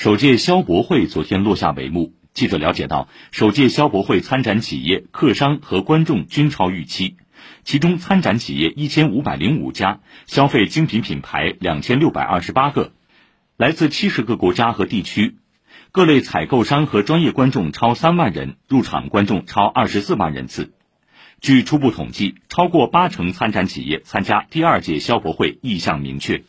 首届消博会昨天落下帷幕。记者了解到首届消博会参展企业客商和观众均超预期。其中参展企业一千五百零五家消费精品品牌两千六百二十八个来自七十个国家和地区。各类采购商和专业观众超三万人入场观众超二十四万人次。据初步统计超过八成参展企业参加第二届消博会意向明确。